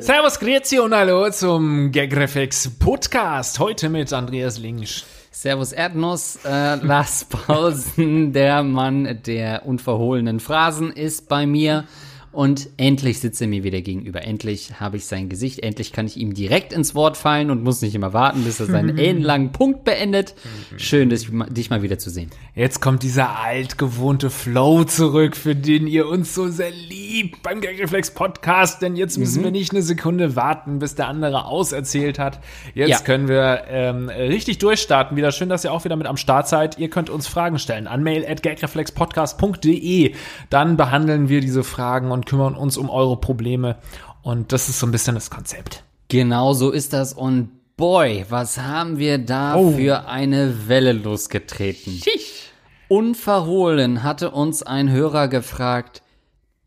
Servus, Grüezi und Hallo zum Gagreflex Podcast. Heute mit Andreas Linsch. Servus Erdnuss, äh, Lars Pausen, der Mann der unverhohlenen Phrasen ist bei mir. Und endlich sitzt er mir wieder gegenüber. Endlich habe ich sein Gesicht. Endlich kann ich ihm direkt ins Wort fallen und muss nicht immer warten, bis er seinen ellenlangen Punkt beendet. Schön, dich, dich mal wieder zu sehen. Jetzt kommt dieser altgewohnte Flow zurück, für den ihr uns so sehr liebt beim Gagreflex Podcast. Denn jetzt müssen Mhm. wir nicht eine Sekunde warten, bis der andere auserzählt hat. Jetzt Ja. können wir ähm, richtig durchstarten. Wieder schön, dass ihr auch wieder mit am Start seid. Ihr könnt uns Fragen stellen an mail at gagreflexpodcast.de. Dann behandeln wir diese Fragen und kümmern uns um eure Probleme. Und das ist so ein bisschen das Konzept. Genau so ist das. Und boy, was haben wir da Oh. für eine Welle losgetreten. Unverhohlen hatte uns ein Hörer gefragt,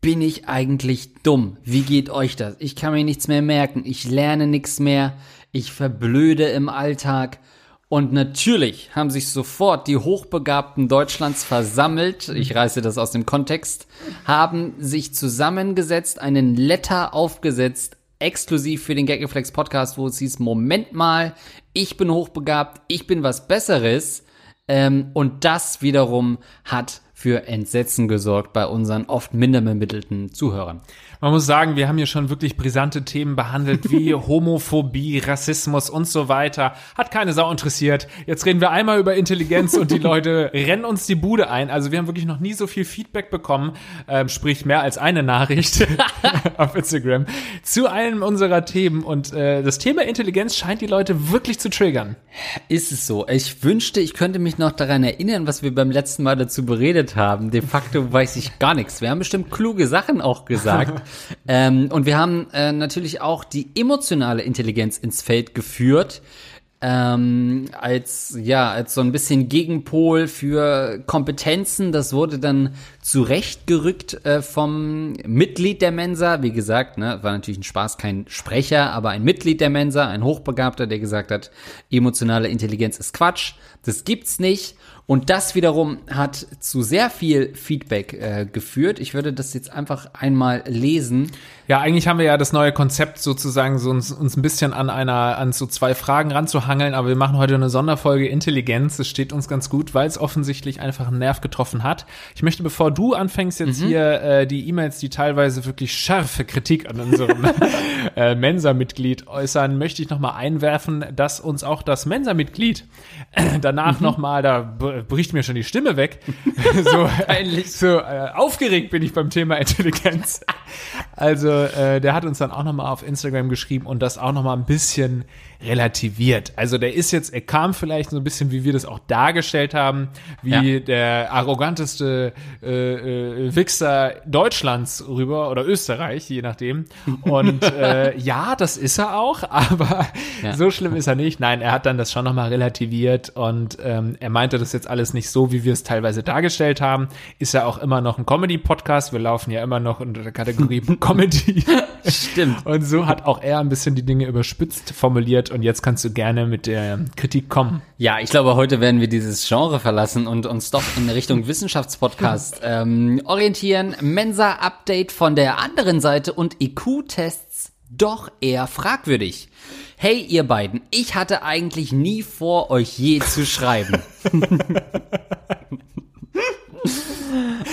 bin ich eigentlich dumm? Wie geht euch das? Ich kann mir nichts mehr merken. Ich lerne nichts mehr. Ich verblöde im Alltag. Und natürlich haben sich sofort die Hochbegabten Deutschlands versammelt. Ich reiße das aus dem Kontext. Haben sich zusammengesetzt, einen Letter aufgesetzt, exklusiv für den Gagreflex Podcast, wo es hieß, Moment mal, ich bin hochbegabt, ich bin was Besseres. Ähm, und das wiederum hat für Entsetzen gesorgt bei unseren oft minder bemittelten Zuhörern. Man muss sagen, wir haben hier schon wirklich brisante Themen behandelt, wie Homophobie, Rassismus und so weiter. Hat keine Sau interessiert. Jetzt reden wir einmal über Intelligenz und die Leute rennen uns die Bude ein. Also wir haben wirklich noch nie so viel Feedback bekommen, ähm, sprich mehr als eine Nachricht auf Instagram, zu einem unserer Themen. Und äh, das Thema Intelligenz scheint die Leute wirklich zu triggern. Ist es so? Ich wünschte, ich könnte mich noch daran erinnern, was wir beim letzten Mal dazu beredet haben. De facto weiß ich gar nichts. Wir haben bestimmt kluge Sachen auch gesagt. ähm, und wir haben äh, natürlich auch die emotionale Intelligenz ins Feld geführt. Ähm, als, ja, als so ein bisschen Gegenpol für Kompetenzen. Das wurde dann zurechtgerückt äh, vom Mitglied der Mensa. Wie gesagt, ne, war natürlich ein Spaß, kein Sprecher, aber ein Mitglied der Mensa, ein Hochbegabter, der gesagt hat, emotionale Intelligenz ist Quatsch, das gibt's nicht. Und das wiederum hat zu sehr viel Feedback äh, geführt. Ich würde das jetzt einfach einmal lesen. Ja, eigentlich haben wir ja das neue Konzept sozusagen so uns, uns ein bisschen an einer, an so zwei Fragen ranzuhangeln, aber wir machen heute eine Sonderfolge Intelligenz. Es steht uns ganz gut, weil es offensichtlich einfach einen Nerv getroffen hat. Ich möchte, bevor du anfängst jetzt hier äh, die E-Mails, die teilweise wirklich scharfe Kritik an unserem äh, Mensa-Mitglied äußern, möchte ich nochmal einwerfen, dass uns auch das Mensa-Mitglied danach noch nochmal, da b- bricht mir schon die Stimme weg. so, so äh, aufgeregt bin ich beim Thema Intelligenz. Also, äh, der hat uns dann auch nochmal auf Instagram geschrieben und das auch nochmal ein bisschen relativiert. Also, der ist jetzt, er kam vielleicht so ein bisschen, wie wir das auch dargestellt haben, wie Ja. der arroganteste äh, äh, Wichser Deutschlands rüber oder Österreich, je nachdem. Und äh, ja, das ist er auch, aber Ja. so schlimm ist er nicht. Nein, er hat dann das schon nochmal relativiert und ähm, er meinte das jetzt alles nicht so, wie wir es teilweise dargestellt haben. Ist ja auch immer noch ein Comedy-Podcast. Wir laufen ja immer noch unter der Kategorie Comedy. Stimmt. Und so hat auch er ein bisschen die Dinge überspitzt formuliert und jetzt kannst du gerne mit der Kritik kommen. Ja, ich glaube, heute werden wir dieses Genre verlassen und uns doch in Richtung Wissenschaftspodcast ähm, orientieren. Mensa-Update von der anderen Seite und IQ-Tests doch eher fragwürdig. Hey, ihr beiden, ich hatte eigentlich nie vor, euch je zu schreiben.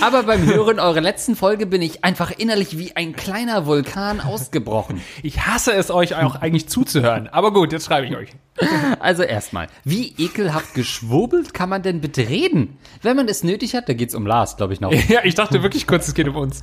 Aber beim Hören eurer letzten Folge bin ich einfach innerlich wie ein kleiner Vulkan ausgebrochen. Ich hasse es euch auch eigentlich zuzuhören. Aber gut, jetzt schreibe ich euch. Also erstmal, wie ekelhaft geschwurbelt kann man denn bitte reden? Wenn man es nötig hat, da geht's um Lars, glaube ich noch. Ja, ich dachte wirklich kurz, es geht um uns.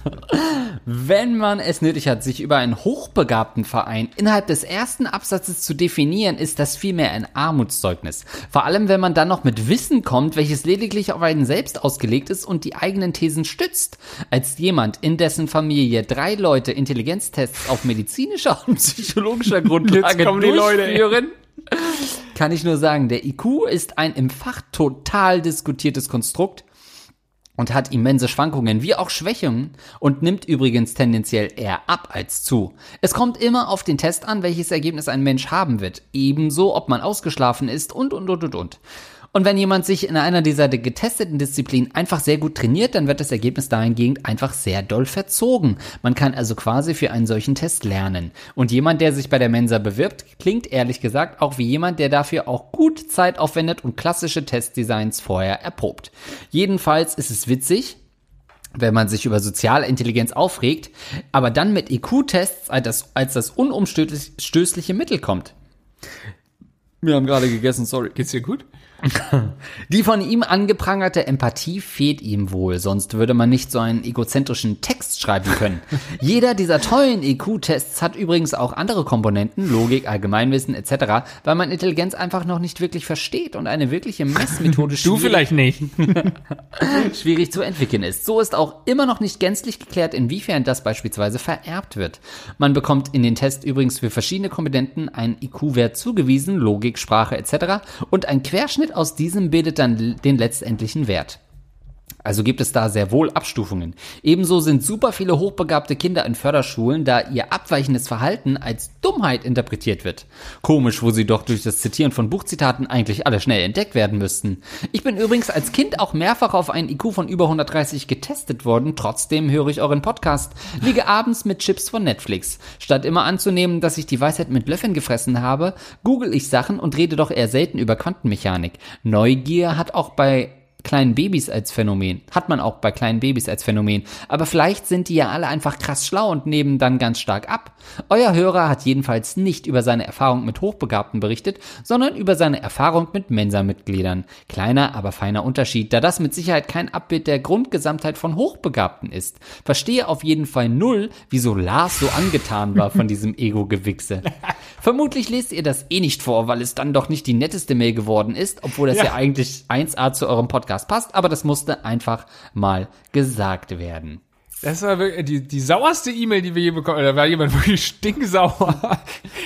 Wenn man es nötig hat, sich über einen hochbegabten Verein innerhalb des ersten Absatzes zu definieren, ist das vielmehr ein Armutszeugnis. Vor allem, wenn man dann noch mit Wissen kommt, welches lediglich auf einen selbst ausgelegt ist und die eigenen Thesen stützt. Als jemand, in dessen Familie drei Leute Intelligenztests auf medizinischer und psychologischer Grundlage kommen die Leute, durchführen, kann ich nur sagen, der IQ ist ein im Fach total diskutiertes Konstrukt. und hat immense Schwankungen wie auch Schwächungen und nimmt übrigens tendenziell eher ab als zu. Es kommt immer auf den Test an, welches Ergebnis ein Mensch haben wird. Ebenso, ob man ausgeschlafen ist und, und, und, und, und. Und wenn jemand sich in einer dieser getesteten Disziplinen einfach sehr gut trainiert, dann wird das Ergebnis dahingehend einfach sehr doll verzogen. Man kann also quasi für einen solchen Test lernen. Und jemand, der sich bei der Mensa bewirbt, klingt ehrlich gesagt auch wie jemand, der dafür auch gut Zeit aufwendet und klassische Testdesigns vorher erprobt. Jedenfalls ist es witzig, wenn man sich über soziale Intelligenz aufregt, aber dann mit IQ-Tests als als das unumstößliche Mittel kommt. Wir haben gerade gegessen, sorry. Geht's dir gut? Die von ihm angeprangerte Empathie fehlt ihm wohl, sonst würde man nicht so einen egozentrischen Text schreiben können. Jeder dieser tollen EQ-Tests hat übrigens auch andere Komponenten, Logik, Allgemeinwissen etc., weil man Intelligenz einfach noch nicht wirklich versteht und eine wirkliche Messmethode Du vielleicht nicht. schwierig zu entwickeln ist. So ist auch immer noch nicht gänzlich geklärt, inwiefern das beispielsweise vererbt wird. Man bekommt in den Test übrigens für verschiedene Komponenten einen IQ-Wert zugewiesen, Logik, Sprache etc. und ein Querschnitt Schnitt aus diesem bildet dann den letztendlichen Wert. Also gibt es da sehr wohl Abstufungen. Ebenso sind super viele hochbegabte Kinder in Förderschulen, da ihr abweichendes Verhalten als Dummheit interpretiert wird. Komisch, wo sie doch durch das Zitieren von Buchzitaten eigentlich alle schnell entdeckt werden müssten. Ich bin übrigens als Kind auch mehrfach auf einen IQ von über 130 getestet worden, trotzdem höre ich euren Podcast, liege abends mit Chips von Netflix. Statt immer anzunehmen, dass ich die Weisheit mit Löffeln gefressen habe, google ich Sachen und rede doch eher selten über Quantenmechanik. Neugier hat auch bei kleinen Babys als Phänomen. Hat man auch bei kleinen Babys als Phänomen. Aber vielleicht sind die ja alle einfach krass schlau und nehmen dann ganz stark ab. Euer Hörer hat jedenfalls nicht über seine Erfahrung mit Hochbegabten berichtet, sondern über seine Erfahrung mit Mensa-Mitgliedern. Kleiner, aber feiner Unterschied, da das mit Sicherheit kein Abbild der Grundgesamtheit von Hochbegabten ist. Verstehe auf jeden Fall null, wieso Lars so angetan war von diesem Ego-Gewichse. Vermutlich lest ihr das eh nicht vor, weil es dann doch nicht die netteste Mail geworden ist, obwohl das ja, ja eigentlich 1A zu eurem Podcast passt, aber das musste einfach mal gesagt werden. Das war wirklich die, die sauerste E-Mail, die wir je bekommen. Da war jemand wirklich stinksauer,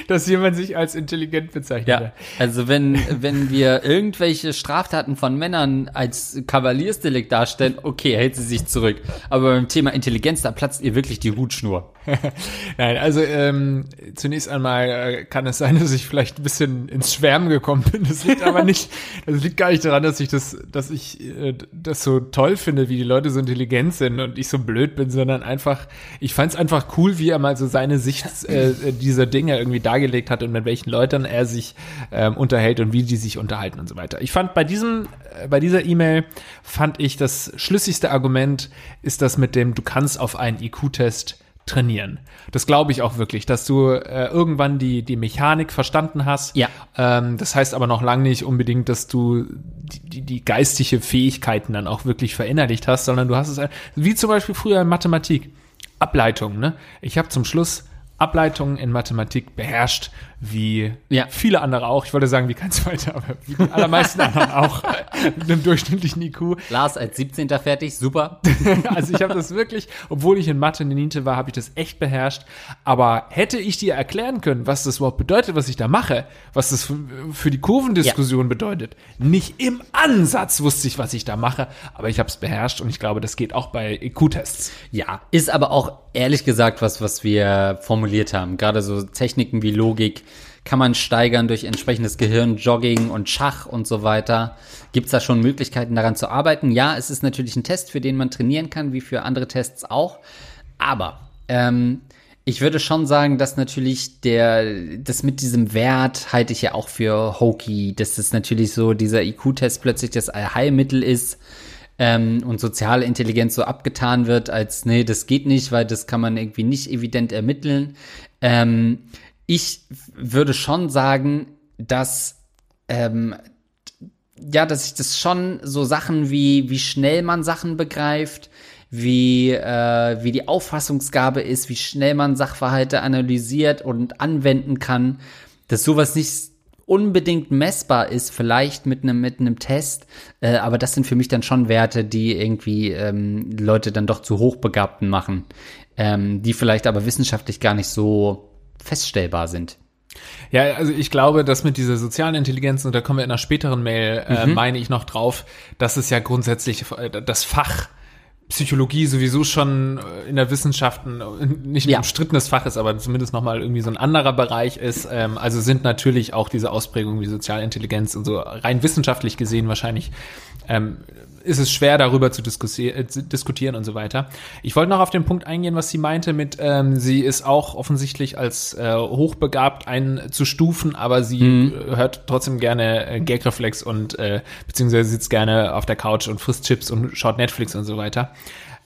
dass jemand sich als intelligent bezeichnet. Ja, also wenn, wenn wir irgendwelche Straftaten von Männern als Kavaliersdelikt darstellen, okay, hält sie sich zurück. Aber beim Thema Intelligenz, da platzt ihr wirklich die Hutschnur. Nein, also ähm, zunächst einmal äh, kann es sein, dass ich vielleicht ein bisschen ins Schwärmen gekommen bin. Das liegt aber nicht, das liegt gar nicht daran, dass ich das, dass ich äh, das so toll finde, wie die Leute so intelligent sind und ich so blöd bin, sondern einfach, ich fand es einfach cool, wie er mal so seine Sicht äh, dieser Dinge irgendwie dargelegt hat und mit welchen Leuten er sich ähm, unterhält und wie die sich unterhalten und so weiter. Ich fand bei diesem, äh, bei dieser E-Mail fand ich das schlüssigste Argument ist das mit dem, du kannst auf einen IQ-Test trainieren. Das glaube ich auch wirklich, dass du äh, irgendwann die, die Mechanik verstanden hast. Ja. Ähm, das heißt aber noch lange nicht unbedingt, dass du die, die, die geistige Fähigkeiten dann auch wirklich verinnerlicht hast, sondern du hast es, wie zum Beispiel früher in Mathematik. Ableitungen, ne? Ich habe zum Schluss Ableitungen in Mathematik beherrscht, wie ja. viele andere auch. Ich wollte sagen, wie kein zweiter, aber wie die allermeisten anderen auch mit einem durchschnittlichen IQ. Lars als 17. fertig, super. also ich habe das wirklich, obwohl ich in Mathe in Niente war, habe ich das echt beherrscht. Aber hätte ich dir erklären können, was das überhaupt bedeutet, was ich da mache, was das für die Kurvendiskussion ja. bedeutet, nicht im Ansatz wusste ich, was ich da mache, aber ich habe es beherrscht und ich glaube, das geht auch bei IQ-Tests. Ja, ist aber auch ehrlich gesagt was, was wir formuliert haben. Gerade so Techniken wie Logik kann man steigern durch entsprechendes Gehirn, Jogging und Schach und so weiter. Gibt es da schon Möglichkeiten daran zu arbeiten? Ja, es ist natürlich ein Test, für den man trainieren kann, wie für andere Tests auch. Aber ähm, ich würde schon sagen, dass natürlich der, das mit diesem Wert halte ich ja auch für hokey, dass das natürlich so dieser IQ-Test plötzlich das Allheilmittel ist ähm, und soziale Intelligenz so abgetan wird, als nee, das geht nicht, weil das kann man irgendwie nicht evident ermitteln. Ähm, ich würde schon sagen, dass ähm, ja, dass ich das schon so Sachen wie wie schnell man Sachen begreift, wie äh, wie die Auffassungsgabe ist, wie schnell man Sachverhalte analysiert und anwenden kann, dass sowas nicht unbedingt messbar ist, vielleicht mit einem mit einem Test, äh, aber das sind für mich dann schon Werte, die irgendwie ähm, Leute dann doch zu hochbegabten machen, ähm, die vielleicht aber wissenschaftlich gar nicht so feststellbar sind. Ja, also ich glaube, dass mit dieser sozialen Intelligenz, und da kommen wir in einer späteren Mail, äh, mhm. meine ich noch drauf, dass es ja grundsätzlich äh, das Fach Psychologie sowieso schon äh, in der Wissenschaft äh, nicht ein Ja. umstrittenes Fach ist, aber zumindest nochmal irgendwie so ein anderer Bereich ist. Ähm, also sind natürlich auch diese Ausprägungen wie Sozialintelligenz und so rein wissenschaftlich gesehen wahrscheinlich ähm, ist es schwer, darüber zu äh, zu diskutieren und so weiter. Ich wollte noch auf den Punkt eingehen, was sie meinte mit, ähm, sie ist auch offensichtlich als äh, hochbegabt einzustufen, aber sie äh, hört trotzdem gerne äh, Gagreflex und äh, beziehungsweise sitzt gerne auf der Couch und frisst Chips und schaut Netflix und so weiter.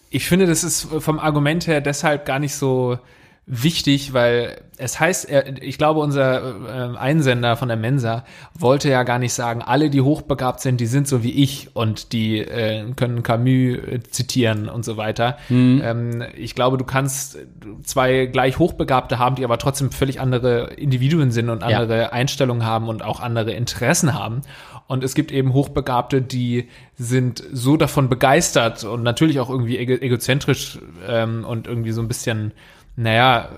Ich finde, das ist vom Argument her deshalb gar nicht so wichtig, weil es heißt, ich glaube, unser äh, Einsender von der Mensa wollte ja gar nicht sagen, alle, die hochbegabt sind, die sind so wie ich und die äh, können Camus äh, zitieren und so weiter. Ähm, ich glaube, du kannst zwei gleich Hochbegabte haben, die aber trotzdem völlig andere Individuen sind und Ja. andere Einstellungen haben und auch andere Interessen haben. Und es gibt eben Hochbegabte, die sind so davon begeistert und natürlich auch irgendwie ego egozentrisch ähm, und irgendwie so ein bisschen, naja,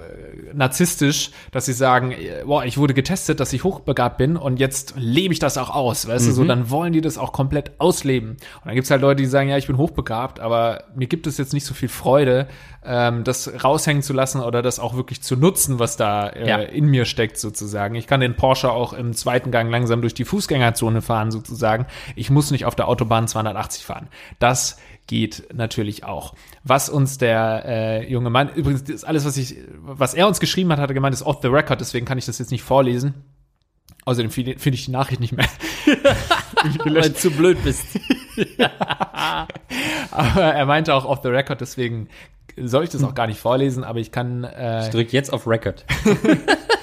narzisstisch, dass sie sagen, boah, ich wurde getestet, dass ich hochbegabt bin und jetzt lebe ich das auch aus, weißt du, so, dann wollen die das auch komplett ausleben. Und dann gibt's halt Leute, die sagen, ja, ich bin hochbegabt, aber mir gibt es jetzt nicht so viel Freude, ähm, das raushängen zu lassen oder das auch wirklich zu nutzen, was da äh, Ja. in mir steckt sozusagen. Ich kann den Porsche auch im zweiten Gang langsam durch die Fußgängerzone fahren sozusagen. Ich muss nicht auf der Autobahn 280 fahren. Das geht natürlich auch. Was uns der äh, junge Mann, übrigens das ist alles, was ich, was er uns geschrieben hat, hat er gemeint, ist off the record, deswegen kann ich das jetzt nicht vorlesen. Außerdem finde ich die Nachricht nicht mehr. Weil du zu blöd bist. Aber er meinte auch off the record, deswegen soll ich das auch gar nicht vorlesen, aber ich kann äh, Drück jetzt auf Record.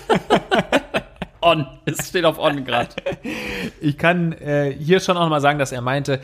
on. Es steht auf on gerade. Ich kann äh, hier schon auch mal sagen, dass er meinte,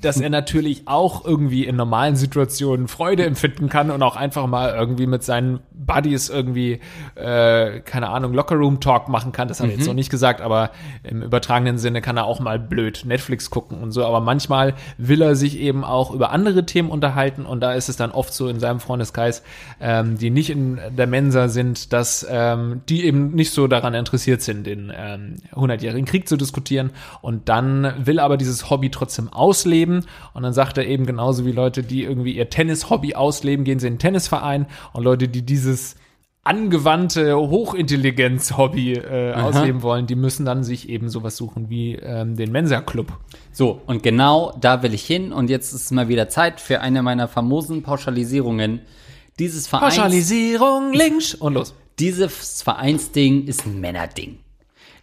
dass er natürlich auch irgendwie in normalen Situationen Freude empfinden kann und auch einfach mal irgendwie mit seinen Buddies irgendwie, äh, keine Ahnung, Lockerroom-Talk machen kann. Das hat er jetzt noch nicht gesagt, aber im übertragenen Sinne kann er auch mal blöd Netflix gucken und so. Aber manchmal will er sich eben auch über andere Themen unterhalten und da ist es dann oft so in seinem Freundeskreis, ähm, die nicht in der Mensa sind, dass ähm, die eben nicht so daran interessiert sind, den ähm, 100-jährigen Krieg zu diskutieren und dann will aber dieses Hobby trotzdem ausleben und dann sagt er eben genauso wie Leute, die irgendwie ihr Tennis-Hobby ausleben, gehen sie in den Tennisverein und Leute, die dieses angewandte Hochintelligenz-Hobby äh, ausleben wollen, die müssen dann sich eben sowas suchen wie ähm, den Mensa-Club. So, und genau da will ich hin. Und jetzt ist mal wieder Zeit für eine meiner famosen Pauschalisierungen. Dieses Vereins, Pauschalisierung links und los. dieses Vereinsding ist ein Männerding.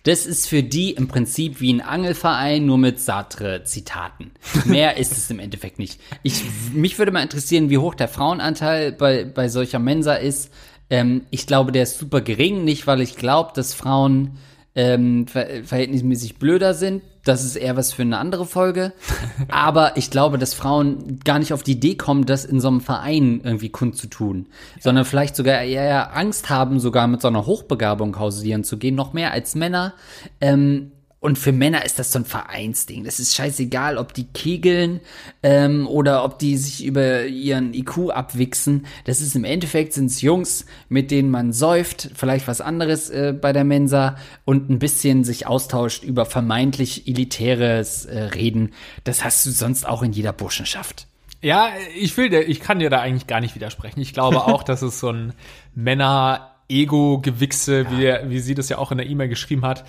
Das ist für die im Prinzip wie ein Angelverein, nur mit Sartre-Zitaten. Mehr ist es im Endeffekt nicht. Ich, mich würde mal interessieren, wie hoch der Frauenanteil bei, bei solcher Mensa ist. Ähm, ich glaube, der ist super gering, nicht weil ich glaube, dass Frauen ähm, ver verhältnismäßig blöder sind. Das ist eher was für eine andere Folge. Aber ich glaube, dass Frauen gar nicht auf die Idee kommen, das in so einem Verein irgendwie kundzutun. Sondern vielleicht sogar eher Angst haben, sogar mit so einer Hochbegabung hausieren zu gehen, noch mehr als Männer. Ähm, und für Männer ist das so ein Vereinsding. Das ist scheißegal, ob die kegeln ähm, oder ob die sich über ihren IQ abwichsen. Das ist im Endeffekt sind's Jungs, mit denen man säuft, vielleicht was anderes äh, bei der Mensa und ein bisschen sich austauscht über vermeintlich elitäres äh, Reden. Das hast du sonst auch in jeder Burschenschaft. Ja, ich will ich kann dir da eigentlich gar nicht widersprechen. Ich glaube auch, dass es so ein Männer-Ego-Gewichse, wie, wie sie das ja auch in der E-Mail geschrieben hat,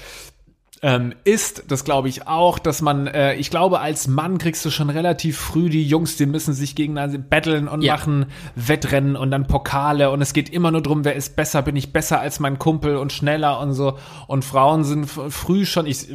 ähm, ist, das glaube ich auch, dass man, äh, ich glaube, als Mann kriegst du schon relativ früh die Jungs, die müssen sich gegeneinander battlen und Ja. machen Wettrennen und dann Pokale und es geht immer nur drum, wer ist besser, bin ich besser als mein Kumpel und schneller und so. Und Frauen sind früh schon, ich äh,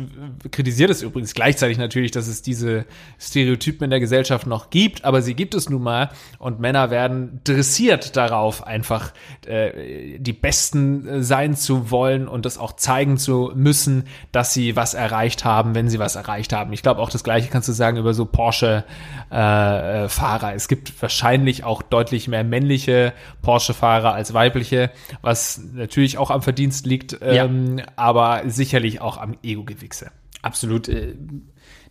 kritisiere das übrigens gleichzeitig natürlich, dass es diese Stereotypen in der Gesellschaft noch gibt, aber sie gibt es nun mal und Männer werden dressiert darauf, einfach äh, die Besten äh, sein zu wollen und das auch zeigen zu müssen, dass sie was erreicht haben, wenn sie was erreicht haben. Ich glaube auch das Gleiche kannst du sagen über so Porsche äh, äh, Fahrer. Es gibt wahrscheinlich auch deutlich mehr männliche Porsche Fahrer als weibliche, was natürlich auch am Verdienst liegt, ähm, aber sicherlich auch am Ego-Gewichse. Absolut. äh,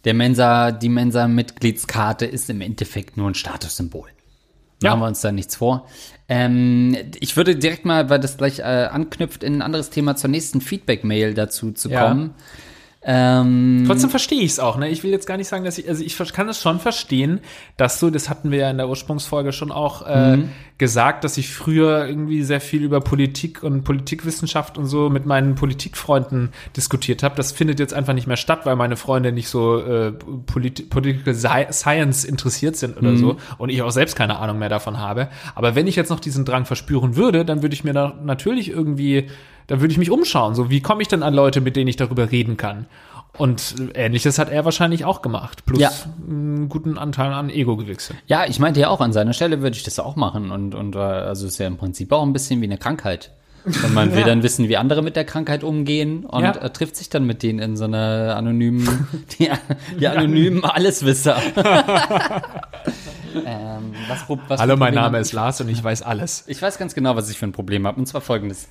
Der Mensa, die Mensa-Mitgliedskarte ist im Endeffekt nur ein Statussymbol. Ja. Machen wir uns da nichts vor. Ähm, ich würde direkt mal, weil das gleich äh, anknüpft, in ein anderes Thema zur nächsten Feedback-Mail dazu zu Ja. kommen. Ähm, Trotzdem verstehe ich es auch, ne? Ich will jetzt gar nicht sagen, dass ich, also ich kann es schon verstehen, dass du, das hatten wir ja in der Ursprungsfolge schon auch äh, Mhm. gesagt, dass ich früher irgendwie sehr viel über Politik und Politikwissenschaft und so mit meinen Politikfreunden diskutiert habe. Das findet jetzt einfach nicht mehr statt, weil meine Freunde nicht so äh, Polit Political Sci- Science interessiert sind Mhm. oder so und ich auch selbst keine Ahnung mehr davon habe. Aber wenn ich jetzt noch diesen Drang verspüren würde, dann würde ich mir da natürlich irgendwie, dann würde ich mich umschauen. So, wie komme ich denn an Leute, mit denen ich darüber reden kann? Und ähnliches hat er wahrscheinlich auch gemacht. Plus Ja. einen guten Anteil an Ego-Gewichse. Ja, ich meinte ja auch, an seiner Stelle würde ich das auch machen. Und, und äh, also ist ja im Prinzip auch ein bisschen wie eine Krankheit. Und man will Ja. dann wissen, wie andere mit der Krankheit umgehen und Ja. äh, trifft sich dann mit denen in so einer anonymen, die, die anonymen Alleswisser. ähm, was, was Hallo, mein Name ist Lars und ich weiß alles. Ich weiß ganz genau, was ich für ein Problem habe. Und zwar folgendes.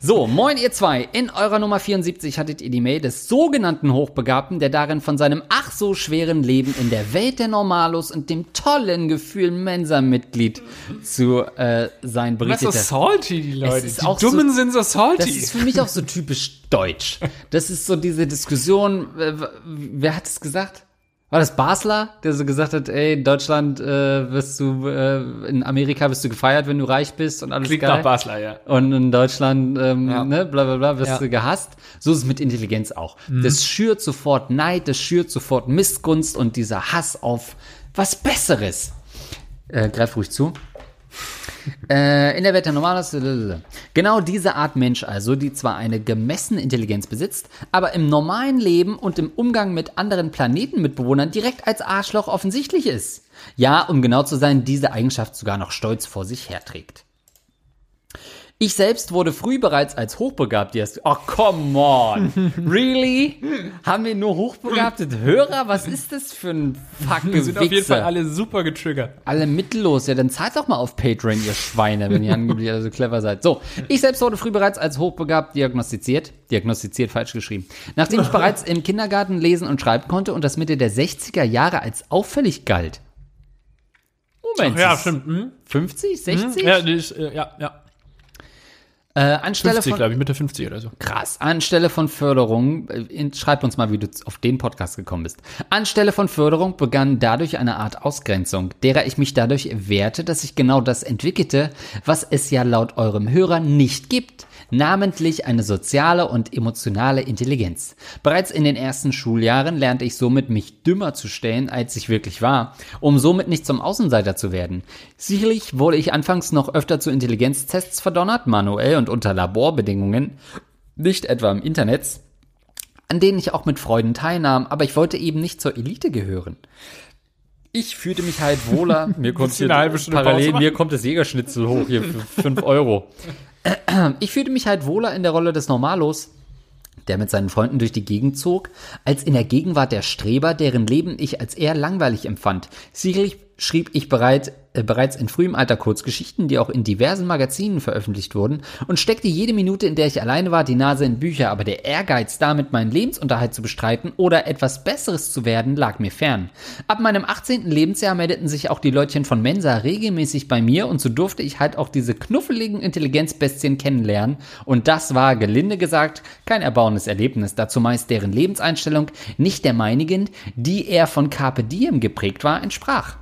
So, moin ihr zwei. In eurer Nummer 74 hattet ihr die Mail des sogenannten Hochbegabten, der darin von seinem ach so schweren Leben in der Welt der Normalos und dem tollen Gefühl Mensa-Mitglied zu äh, sein Das ist so berichtete. salty, die Leute. Ist Die auch Dummen so- sind so salty. Das ist für mich auch so typisch deutsch. Das ist so diese Diskussion, äh, wer hat es gesagt? War das Basler, der so gesagt hat, ey, in Deutschland äh, wirst du, äh, in Amerika wirst du gefeiert, wenn du reich bist und alles Klingt geil. nach Basler, ja. Und in Deutschland, ähm, Ja. ne, bla bla bla, wirst Ja. du gehasst. So ist es mit Intelligenz auch. Das schürt sofort Neid, das schürt sofort Missgunst und dieser Hass auf was Besseres. Äh, greif ruhig zu. Äh, in der Welt der Normalos. Genau diese Art Mensch also, die zwar eine gemessene Intelligenz besitzt, aber im normalen Leben und im Umgang mit anderen Planetenmitbewohnern direkt als Arschloch offensichtlich ist. Ja, um genau zu sein, diese Eigenschaft sogar noch stolz vor sich herträgt. Ich selbst wurde früh bereits als hochbegabt erst. Oh, come on. Really? Haben wir nur hochbegabte Hörer? Was ist das für ein fucking Wir sind auf jeden? Fall alle super getriggert. Alle mittellos. Ja, dann zahlt doch mal auf Patreon, ihr Schweine, wenn ihr angeblich alle so clever seid. So, ich selbst wurde früh bereits als hochbegabt diagnostiziert. Diagnostiziert, falsch geschrieben. Nachdem ich bereits im Kindergarten lesen und schreiben konnte und das Mitte der 60er Jahre als auffällig galt. Moment. Ja, ist- stimmt. Hm? 50, 60? Ja, die ist, äh, ja, ja. Äh, anstelle 50, von glaube ich, Mitte 50 oder so. Krass. Anstelle von Förderung, äh, in, schreib uns mal, wie du auf den Podcast gekommen bist. Anstelle von Förderung begann dadurch eine Art Ausgrenzung, derer ich mich dadurch wehrte, dass ich genau das entwickelte, was es ja laut eurem Hörer nicht gibt. Namentlich eine soziale und emotionale Intelligenz. Bereits in den ersten Schuljahren lernte ich somit, mich dümmer zu stellen, als ich wirklich war, um somit nicht zum Außenseiter zu werden. Sicherlich wurde ich anfangs noch öfter zu Intelligenztests verdonnert, manuell und unter Laborbedingungen, nicht etwa im Internet, an denen ich auch mit Freuden teilnahm, aber ich wollte eben nicht zur Elite gehören. Ich fühlte mich halt wohler. Mir kommt Stunde parallel, mir kommt das Jägerschnitzel hoch hier für 5 Euro. Ich fühlte mich halt wohler in der Rolle des Normalos, der mit seinen Freunden durch die Gegend zog, als in der Gegenwart der Streber, deren Leben ich als eher langweilig empfand. Sicherlich schrieb ich bereit, äh, bereits in frühem Alter Kurzgeschichten, die auch in diversen Magazinen veröffentlicht wurden, und steckte jede Minute, in der ich alleine war, die Nase in Bücher, aber der Ehrgeiz, damit meinen Lebensunterhalt zu bestreiten oder etwas Besseres zu werden, lag mir fern. Ab meinem 18. Lebensjahr meldeten sich auch die Leutchen von Mensa regelmäßig bei mir und so durfte ich halt auch diese knuffeligen Intelligenzbestien kennenlernen und das war, gelinde gesagt, kein erbauendes Erlebnis, da zumeist deren Lebenseinstellung nicht der meinigen, die eher von Carpe Diem geprägt war, entsprach.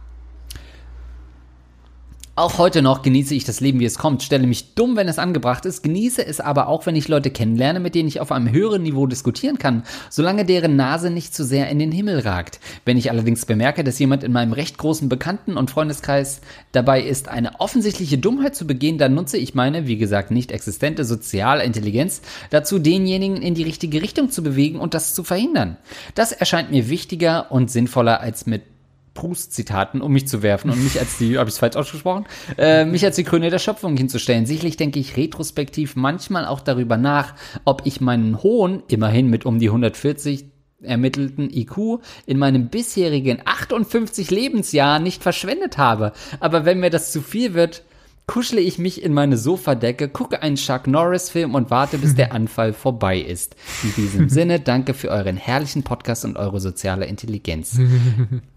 Auch heute noch genieße ich das Leben, wie es kommt, stelle mich dumm, wenn es angebracht ist, genieße es aber auch, wenn ich Leute kennenlerne, mit denen ich auf einem höheren Niveau diskutieren kann, solange deren Nase nicht zu sehr in den Himmel ragt. Wenn ich allerdings bemerke, dass jemand in meinem recht großen Bekannten- und Freundeskreis dabei ist, eine offensichtliche Dummheit zu begehen, dann nutze ich meine, wie gesagt, nicht existente soziale Intelligenz dazu, denjenigen in die richtige Richtung zu bewegen und das zu verhindern. Das erscheint mir wichtiger und sinnvoller als mit Proust-Zitaten, um mich zu werfen und mich als die, habe ich es falsch ausgesprochen, äh, mich als die Krone der Schöpfung hinzustellen. Sicherlich denke ich retrospektiv manchmal auch darüber nach, ob ich meinen hohen, immerhin mit um die 140 ermittelten IQ in meinem bisherigen 58 Lebensjahren nicht verschwendet habe. Aber wenn mir das zu viel wird, kuschle ich mich in meine Sofadecke, gucke einen Chuck Norris-Film und warte, bis der Anfall vorbei ist. In diesem Sinne, danke für euren herrlichen Podcast und eure soziale Intelligenz.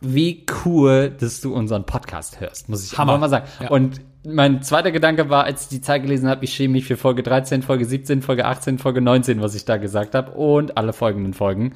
Wie cool, dass du unseren Podcast hörst, muss ich Hammer. mal sagen. Ja. Und mein zweiter Gedanke war, als ich die Zahl gelesen habe, ich schäme mich für Folge 13, Folge 17, Folge 18, Folge 19, was ich da gesagt habe und alle folgenden Folgen.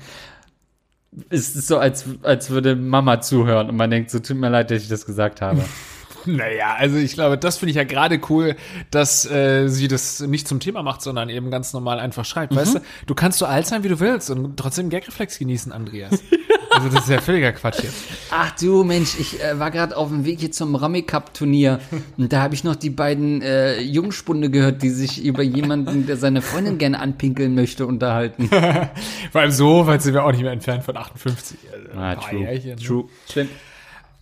Es ist so, als, als würde Mama zuhören und man denkt, so tut mir leid, dass ich das gesagt habe. Naja, also ich glaube, das finde ich ja gerade cool, dass äh, sie das nicht zum Thema macht, sondern eben ganz normal einfach schreibt. Weißt du, du kannst so alt sein, wie du willst und trotzdem Gagreflex genießen, Andreas. also das ist ja völliger Quatsch jetzt. Ach du Mensch, ich äh, war gerade auf dem Weg hier zum Rummy Cup Turnier und da habe ich noch die beiden äh, Jungspunde gehört, die sich über jemanden, der seine Freundin gerne anpinkeln möchte, unterhalten. Vor allem so, weil sind wir auch nicht mehr entfernt von 58. Also Ah, true. Jährchen. True. Stimmt.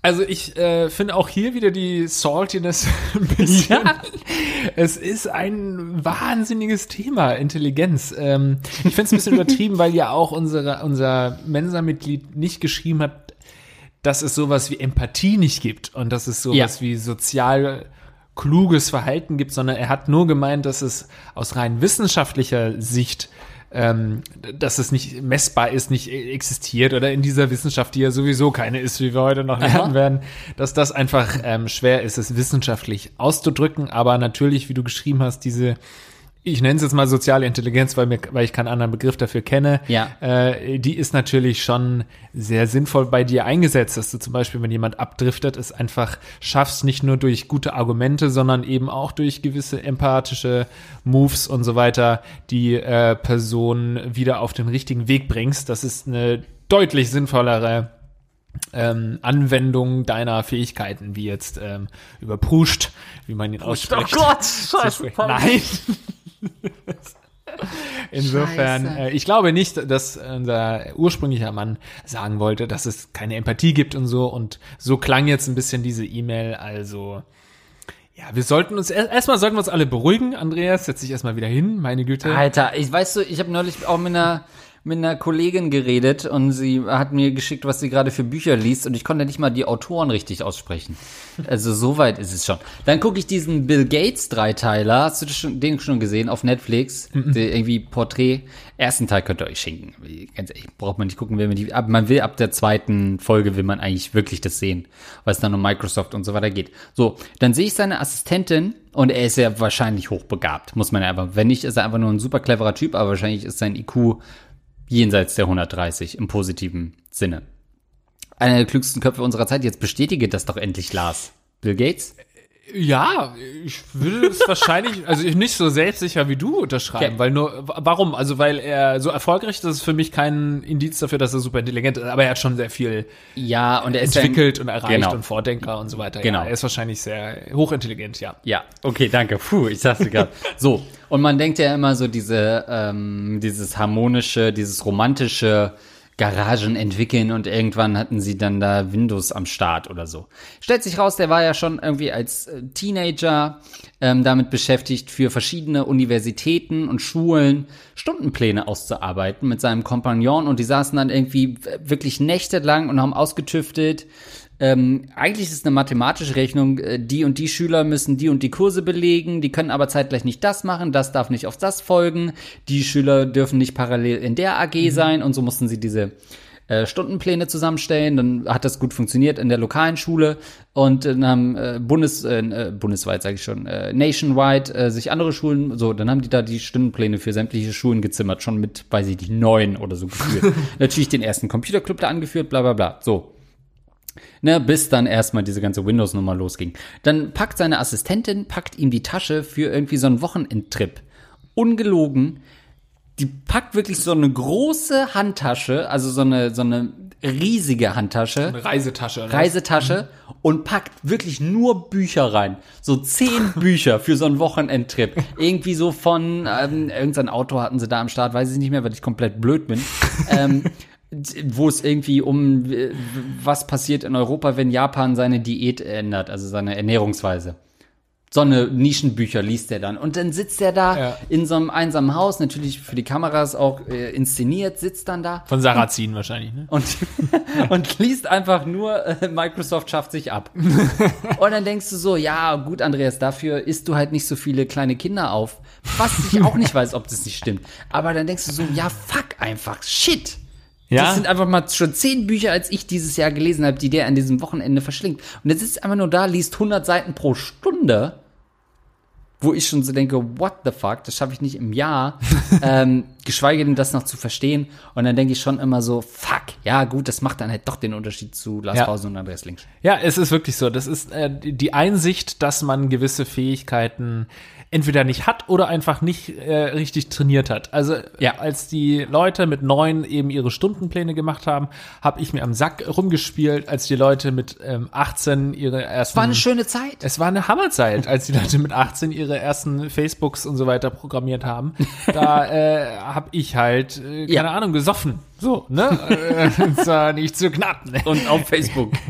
Also ich äh, finde auch hier wieder die Saltiness ein bisschen. Es ist ein wahnsinniges Thema, Intelligenz. Ähm, ich finde es ein bisschen übertrieben, weil ja auch unsere, unser Mensa-Mitglied nicht geschrieben hat, dass es sowas wie Empathie nicht gibt und dass es sowas Ja. wie sozial kluges Verhalten gibt, sondern er hat nur gemeint, dass es aus rein wissenschaftlicher Sicht ähm, dass es nicht messbar ist, nicht existiert oder in dieser Wissenschaft, die ja sowieso keine ist, wie wir heute noch lernen werden, dass das einfach ähm, schwer ist, es wissenschaftlich auszudrücken. Aber natürlich, wie du geschrieben hast, diese, ich nenne es jetzt mal soziale Intelligenz, weil, mir, weil ich keinen anderen Begriff dafür kenne, Ja. äh, die ist natürlich schon sehr sinnvoll bei dir eingesetzt, dass du zum Beispiel, wenn jemand abdriftet, es einfach schaffst, nicht nur durch gute Argumente, sondern eben auch durch gewisse empathische Moves und so weiter, die äh, Person wieder auf den richtigen Weg bringst. Das ist eine deutlich sinnvollere ähm, Anwendung deiner Fähigkeiten, wie jetzt ähm, überpruscht, wie man ihn ausspricht. scheiße. Nein. Insofern, Scheiße. äh, ich glaube nicht, dass unser ursprünglicher Mann sagen wollte, dass es keine Empathie gibt und so. Und so klang jetzt ein bisschen diese E-Mail. Also, ja, wir sollten uns erst- erstmal sollten wir uns alle beruhigen. Andreas, setz dich erstmal wieder hin, meine Güte. Alter, ich weißt du, ich habe neulich auch mit einer mit einer Kollegin geredet und sie hat mir geschickt, was sie gerade für Bücher liest und ich konnte nicht mal die Autoren richtig aussprechen. Also so weit ist es schon. Dann gucke ich diesen Bill Gates Dreiteiler, hast du das schon, den schon gesehen auf Netflix? Der irgendwie Porträt. Ersten Teil könnt ihr euch schenken. Ganz ehrlich, braucht man nicht gucken, will man die, aber man will ab der zweiten Folge will man eigentlich wirklich das sehen, weil es dann um Microsoft und so weiter geht. So, dann sehe ich seine Assistentin und er ist ja wahrscheinlich hochbegabt, muss man ja aber, wenn nicht, ist er einfach nur ein super cleverer Typ, aber wahrscheinlich ist sein IQ jenseits der 130 im positiven Sinne. Einer der klügsten Köpfe unserer Zeit. Jetzt bestätige das doch endlich, Lars. Bill Gates? Ja, ich würde es wahrscheinlich, also ich nicht so selbstsicher wie du unterschreiben, Okay. weil nur, warum? Also weil er so erfolgreich ist, ist für mich kein Indiz dafür, dass er super intelligent ist, aber er hat schon sehr viel Ja, und er ist entwickelt ein, und erreicht genau. und Vordenker und so weiter. Genau. Ja, er ist wahrscheinlich sehr hochintelligent, ja. Ja, okay, danke. Puh, ich sag's dir gerade. So, und man denkt ja immer so diese, ähm, dieses harmonische, dieses romantische Garagen entwickeln und irgendwann hatten sie dann da Windows am Start oder so. Stellt sich raus, der war ja schon irgendwie als äh, Teenager ähm, damit beschäftigt, für verschiedene Universitäten und Schulen Stundenpläne auszuarbeiten mit seinem Kompagnon und die saßen dann irgendwie wirklich nächtelang und haben ausgetüftelt, ähm, eigentlich ist es eine mathematische Rechnung, äh, die und die Schüler müssen die und die Kurse belegen, die können aber zeitgleich nicht das machen, das darf nicht auf das folgen, die Schüler dürfen nicht parallel in der AG sein und so mussten sie diese äh, Stundenpläne zusammenstellen, dann hat das gut funktioniert in der lokalen Schule und dann haben äh, Bundes, äh, äh, bundesweit sage ich schon, äh, nationwide äh, sich andere Schulen, so, dann haben die da die Stundenpläne für sämtliche Schulen gezimmert, schon mit, weiß ich nicht, neun oder so geführt. Natürlich den ersten Computerclub da angeführt, bla bla bla. So, Ne, bis dann erstmal diese ganze Windows-Nummer losging. Dann packt seine Assistentin, packt ihm die Tasche für irgendwie so einen Wochenendtrip. Ungelogen. Die packt wirklich so eine große Handtasche, also so eine, so eine riesige Handtasche. Eine Reisetasche. ne? Reisetasche und packt wirklich nur Bücher rein. So zehn Bücher für so einen Wochenendtrip. Irgendwie so von, ähm, irgendein Autor hatten sie da am Start, weiß ich nicht mehr, weil ich komplett blöd bin. ähm, wo es irgendwie um was passiert in Europa, wenn Japan seine Diät ändert, also seine Ernährungsweise. So eine Nischenbücher liest er dann. Und dann sitzt er da Ja. in so einem einsamen Haus, natürlich für die Kameras auch äh, inszeniert, sitzt dann da Von Sarrazin wahrscheinlich, ne? und, und liest einfach nur, äh, Microsoft schafft sich ab. und dann denkst du so, ja, gut, Andreas, dafür isst du halt nicht so viele kleine Kinder auf. Was ich auch nicht weiß, ob das nicht stimmt. Aber dann denkst du so, ja, fuck einfach, shit. Ja. Das sind einfach mal schon zehn Bücher, als ich dieses Jahr gelesen habe, die der an diesem Wochenende verschlingt. Und er sitzt einfach nur da, liest 100 Seiten pro Stunde, wo ich schon so denke, what the fuck, das schaffe ich nicht im Jahr, ähm, geschweige denn das noch zu verstehen. Und dann denke ich schon immer so, fuck, ja gut, das macht dann halt doch den Unterschied zu Lars Ja. Pausen und Andreas Links. Ja, es ist wirklich so. Das ist äh, die Einsicht, dass man gewisse Fähigkeiten entweder nicht hat oder einfach nicht äh, richtig trainiert hat. Also Ja. als die Leute mit neun eben ihre Stundenpläne gemacht haben, habe ich mir am Sack rumgespielt. Als die Leute mit ähm, 18 ihre ersten War eine schöne Zeit. es war eine Hammerzeit, als die Leute mit 18 ihre ersten Facebooks und so weiter programmiert haben. Da äh, habe ich halt, äh, keine Ja. Ahnung, gesoffen. So, ne? äh, und zwar nicht zu knapp. Ne? Und auf Facebook.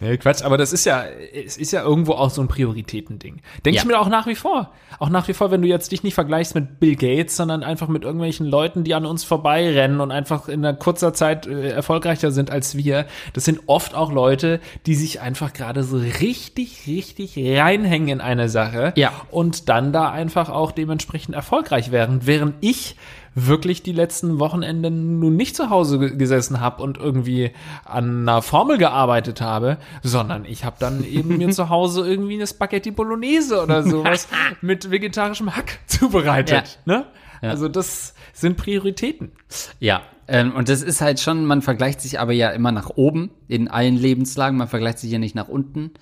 Nee, Quatsch, aber das ist ja, es ist ja irgendwo auch so ein Prioritätending. Denke Ja. ich mir auch nach wie vor. Auch nach wie vor, wenn du jetzt dich nicht vergleichst mit Bill Gates, sondern einfach mit irgendwelchen Leuten, die an uns vorbeirennen und einfach in einer kurzer Zeit äh, erfolgreicher sind als wir. Das sind oft auch Leute, die sich einfach gerade so richtig, richtig reinhängen in eine Sache. Ja. Und dann da einfach auch dementsprechend erfolgreich werden. Während ich wirklich die letzten Wochenende nun nicht zu Hause ge- gesessen habe und irgendwie an einer Formel gearbeitet habe, sondern ich habe dann eben mir zu Hause irgendwie eine Spaghetti Bolognese oder sowas mit vegetarischem Hack zubereitet. Ne? Also das sind Prioritäten. Ja, ähm, und das ist halt schon, man vergleicht sich aber ja immer nach oben in allen Lebenslagen, man vergleicht sich ja nicht nach unten.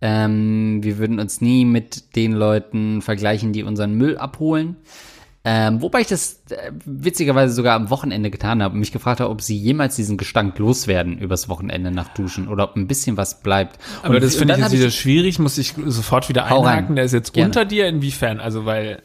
Ähm, wir würden uns nie mit den Leuten vergleichen, die unseren Müll abholen. Ähm, wobei ich das äh, witzigerweise sogar am Wochenende getan habe und mich gefragt habe, ob sie jemals diesen Gestank loswerden übers Wochenende nach Duschen oder ob ein bisschen was bleibt. Aber Und- das finde ich jetzt wieder schwierig, muss ich sofort wieder rein. einhaken. Der ist jetzt Gerne. unter dir, inwiefern? Also weil,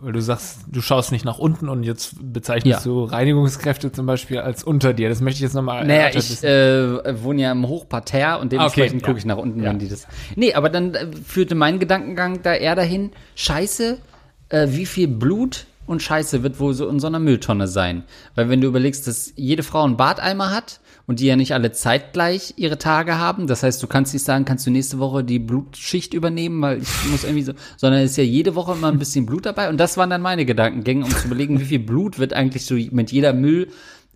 weil du sagst, du schaust nicht nach unten und jetzt bezeichnest Ja. du Reinigungskräfte zum Beispiel als unter dir. Das möchte ich jetzt nochmal Naja, ich äh, wohne ja im Hochparterre und dementsprechend Okay, gucke ja. ich nach unten, Ja. wenn die das. Nee, aber dann äh, führte mein Gedankengang da eher dahin, scheiße, äh, wie viel Blut und Scheiße wird wohl so in so einer Mülltonne sein. Weil wenn du überlegst, dass jede Frau einen Badeimer hat und die ja nicht alle zeitgleich ihre Tage haben, das heißt, du kannst nicht sagen, kannst du nächste Woche die Blutschicht übernehmen, weil ich muss irgendwie so, sondern es ist ja jede Woche immer ein bisschen Blut dabei und das waren dann meine Gedankengänge, um zu überlegen, wie viel Blut wird eigentlich so mit jeder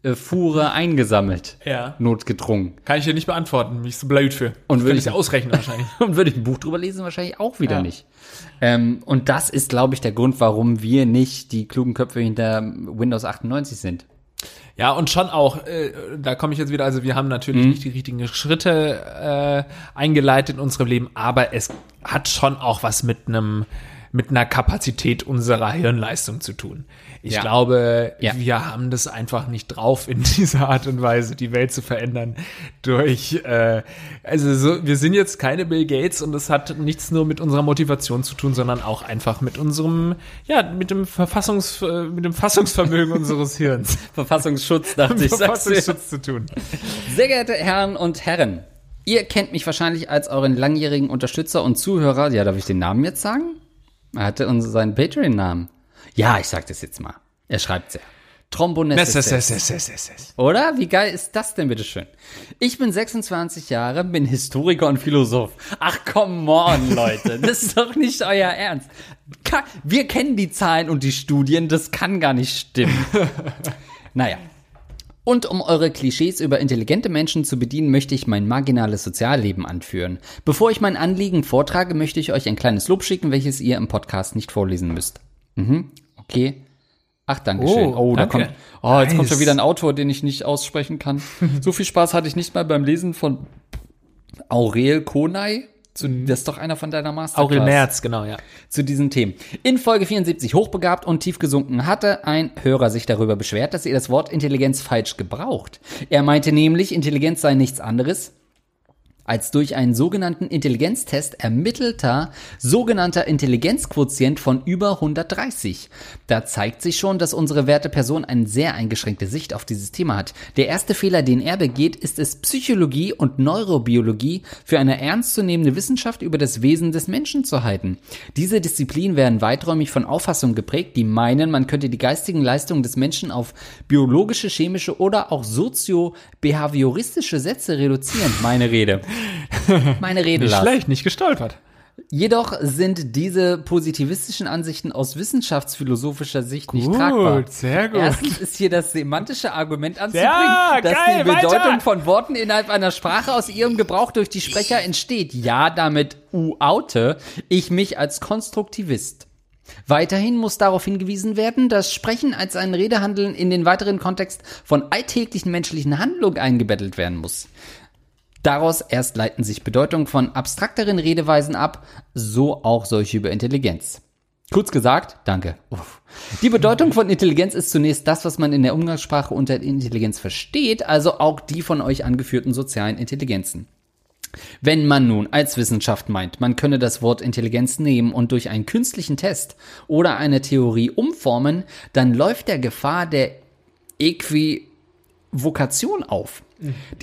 Müllfuhre eingesammelt Ja. notgedrungen. Kann ich dir nicht beantworten, mich so blöd für. Und würde ich- ausrechnen wahrscheinlich. Und würde ich ein Buch drüber lesen, wahrscheinlich auch wieder Ja. nicht. Ähm, und das ist, glaube ich, der Grund, warum wir nicht die klugen Köpfe hinter Windows 98 sind. Ja, und schon auch, äh, da komme ich jetzt wieder, also wir haben natürlich Mhm. nicht die richtigen Schritte äh, eingeleitet in unserem Leben, aber es hat schon auch was mit einem mit einer Kapazität unserer Hirnleistung zu tun. Ich Ja. glaube, Ja. wir haben das einfach nicht drauf, in dieser Art und Weise die Welt zu verändern durch, äh, also so, wir sind jetzt keine Bill Gates und das hat nichts nur mit unserer Motivation zu tun, sondern auch einfach mit unserem, ja, mit dem Verfassungs, äh, mit dem Fassungsvermögen unseres Hirns. Verfassungsschutz, dachte ich. Verfassungsschutz zu tun. Sehr geehrte Herren und Herren, ihr kennt mich wahrscheinlich als euren langjährigen Unterstützer und Zuhörer. Ja, darf ich den Namen jetzt sagen? Er hatte uns seinen Patreon-Namen. Ja, ich sag das jetzt mal. Er schreibt sehr. Trombonesses. Oder? Wie geil ist das denn, bitteschön? Ich bin 26 Jahre, bin Historiker und Philosoph. Ach, come on, Leute. Das ist doch nicht euer Ernst. Wir kennen die Zahlen und die Studien, das kann gar nicht stimmen. Naja. Und um eure Klischees über intelligente Menschen zu bedienen, möchte ich mein marginales Sozialleben anführen. Bevor ich mein Anliegen vortrage, möchte ich euch ein kleines Lob schicken, welches ihr im Podcast nicht vorlesen müsst. Mhm, okay. Ach, danke schön. Oh, da danke. kommt, oh, jetzt kommt Nice. schon wieder ein Autor, den ich nicht aussprechen kann. so viel Spaß hatte ich nicht mal beim Lesen von Aurel Konay. Zu, das ist doch einer von deiner Masterclass Aurel Merz, genau, ja. zu diesen Themen. In Folge 74 hochbegabt und tief gesunken hatte ein Hörer sich darüber beschwert, dass ihr das Wort Intelligenz falsch gebraucht. Er meinte nämlich, Intelligenz sei nichts anderes als durch einen sogenannten Intelligenztest ermittelter sogenannter Intelligenzquotient von über 130. Da zeigt sich schon, dass unsere werte Person eine sehr eingeschränkte Sicht auf dieses Thema hat. Der erste Fehler, den er begeht, ist es, Psychologie und Neurobiologie für eine ernstzunehmende Wissenschaft über das Wesen des Menschen zu halten. Diese Disziplinen werden weiträumig von Auffassungen geprägt, die meinen, man könnte die geistigen Leistungen des Menschen auf biologische, chemische oder auch sozio-behavioristische Sätze reduzieren. Meine Rede. Meine Rede, Nicht Lars. schlecht, nicht gestolpert. Jedoch sind diese positivistischen Ansichten aus wissenschaftsphilosophischer Sicht nicht tragbar. sehr gut. Erstens ist hier das semantische Argument anzubringen, Ja, dass geil, die Bedeutung weiter. von Worten innerhalb einer Sprache aus ihrem Gebrauch durch die Sprecher entsteht. Ja, damit u-oute ich mich als Konstruktivist. Weiterhin muss darauf hingewiesen werden, dass Sprechen als ein Redehandeln in den weiteren Kontext von alltäglichen menschlichen Handlungen eingebettet werden muss. Daraus erst leiten sich Bedeutungen von abstrakteren Redeweisen ab, so auch solche über Intelligenz. Kurz gesagt, danke. Uff. Die Bedeutung von Intelligenz ist zunächst das, was man in der Umgangssprache unter Intelligenz versteht, also auch die von euch angeführten sozialen Intelligenzen. Wenn man nun als Wissenschaft meint, man könne das Wort Intelligenz nehmen und durch einen künstlichen Test oder eine Theorie umformen, dann läuft der Gefahr der Äquivokation auf.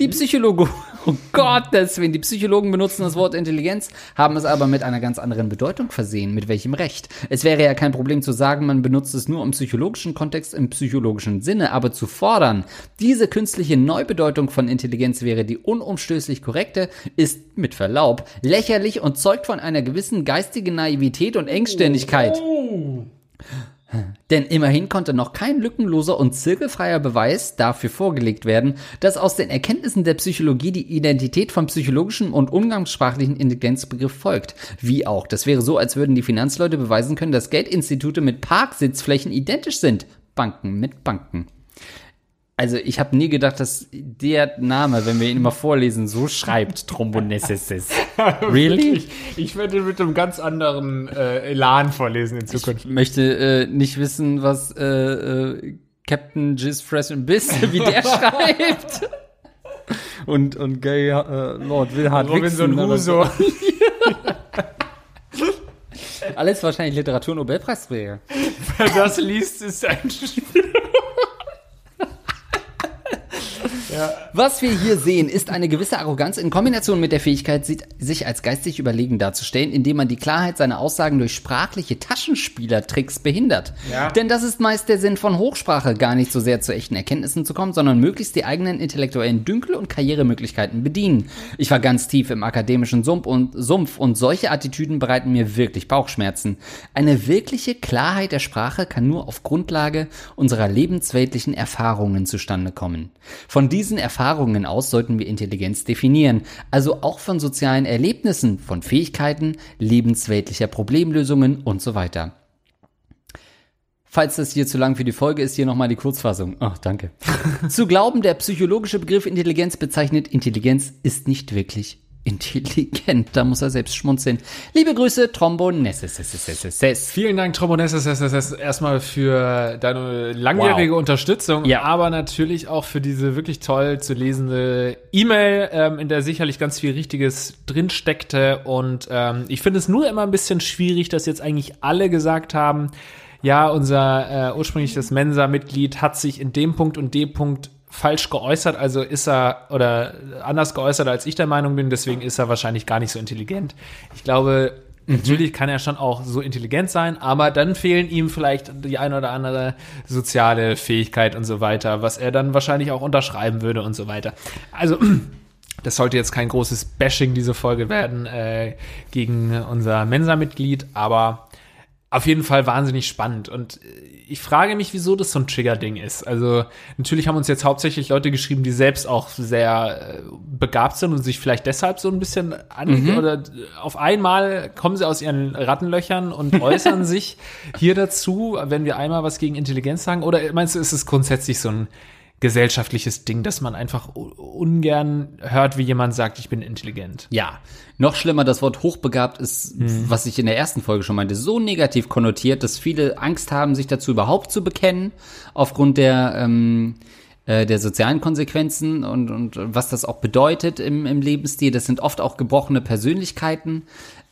Die Psychologen, oh Gott, deswegen, die Psychologen benutzen das Wort Intelligenz, haben es aber mit einer ganz anderen Bedeutung versehen. Mit welchem Recht? Es wäre ja kein Problem zu sagen, man benutzt es nur im psychologischen Kontext, im psychologischen Sinne, aber zu fordern, diese künstliche Neubedeutung von Intelligenz wäre die unumstößlich korrekte, ist mit Verlaub lächerlich und zeugt von einer gewissen geistigen Naivität und Engstirnigkeit. Denn immerhin konnte noch kein lückenloser und zirkelfreier Beweis dafür vorgelegt werden, dass aus den Erkenntnissen der Psychologie die Identität vom psychologischen und umgangssprachlichen Intelligenzbegriff folgt. Wie auch. Das wäre so, als würden die Finanzleute beweisen können, dass Geldinstitute mit Parksitzflächen identisch sind. Banken mit Banken. Also ich habe nie gedacht, dass der Name, wenn wir ihn immer vorlesen, so schreibt, Trombonessis. Really? Ich, ich werde mit einem ganz anderen äh, Elan vorlesen in Zukunft. Ich möchte äh, nicht wissen, was äh, äh, Captain Jizz Fresh and Biss, wie der schreibt. Und, und Gay äh, Lord Wilhard Robinson Wixen, Crusoe. Alles wahrscheinlich Literatur-Nobelpreisträger. Wer das liest, ist ein Spiel. Was wir hier sehen, ist eine gewisse Arroganz in Kombination mit der Fähigkeit, si- sich als geistig überlegen darzustellen, indem man die Klarheit seiner Aussagen durch sprachliche Taschenspielertricks behindert. Ja. Denn das ist meist der Sinn von Hochsprache, gar nicht so sehr zu echten Erkenntnissen zu kommen, sondern möglichst die eigenen intellektuellen Dünkel und Karrieremöglichkeiten bedienen. Ich war ganz tief im akademischen Sumpf und, Sumpf und solche Attitüden bereiten mir wirklich Bauchschmerzen. Eine wirkliche Klarheit der Sprache kann nur auf Grundlage unserer lebensweltlichen Erfahrungen zustande kommen. Von diesen Erfahrungen aus sollten wir Intelligenz definieren, also auch von sozialen Erlebnissen, von Fähigkeiten, lebensweltlicher Problemlösungen und so weiter. Falls das hier zu lang für die Folge ist, hier nochmal die Kurzfassung. Ach, danke. zu glauben, der psychologische Begriff Intelligenz bezeichnet Intelligenz ist nicht wirklich intelligent. Da muss er selbst schmunzeln. Liebe Grüße, Trombonesses. Vielen Dank, Trombonesses, erstmal für deine langjährige Wow. Unterstützung, Ja. aber natürlich auch für diese wirklich toll zu lesende E-Mail, ähm, in der sicherlich ganz viel Richtiges drinsteckte. Und ähm, ich finde es nur immer ein bisschen schwierig, dass jetzt eigentlich alle gesagt haben, ja, unser äh, ursprüngliches Mensa-Mitglied hat sich in dem Punkt und dem Punkt falsch geäußert, also ist er oder anders geäußert, als ich der Meinung bin, deswegen ist er wahrscheinlich gar nicht so intelligent. Ich glaube, natürlich kann er schon auch so intelligent sein, aber dann fehlen ihm vielleicht die eine oder andere soziale Fähigkeit und so weiter, was er dann wahrscheinlich auch unterschreiben würde und so weiter. Also das sollte jetzt kein großes Bashing diese Folge werden äh, gegen unser Mensa-Mitglied, aber auf jeden Fall wahnsinnig spannend. Und äh, ich frage mich, wieso das so ein Trigger-Ding ist. Also natürlich haben uns jetzt hauptsächlich Leute geschrieben, die selbst auch sehr äh, begabt sind und sich vielleicht deshalb so ein bisschen an oder äh, auf einmal kommen sie aus ihren Rattenlöchern und äußern sich hier dazu, wenn wir einmal was gegen Intelligenz sagen. Oder meinst du, ist es grundsätzlich so ein gesellschaftliches Ding, dass man einfach ungern hört, wie jemand sagt, ich bin intelligent. Ja, noch schlimmer, das Wort hochbegabt ist, was ich in der ersten Folge schon meinte, so negativ konnotiert, dass viele Angst haben, sich dazu überhaupt zu bekennen, aufgrund der, ähm, äh, der sozialen Konsequenzen und, und was das auch bedeutet im, im Lebensstil. Das sind oft auch gebrochene Persönlichkeiten,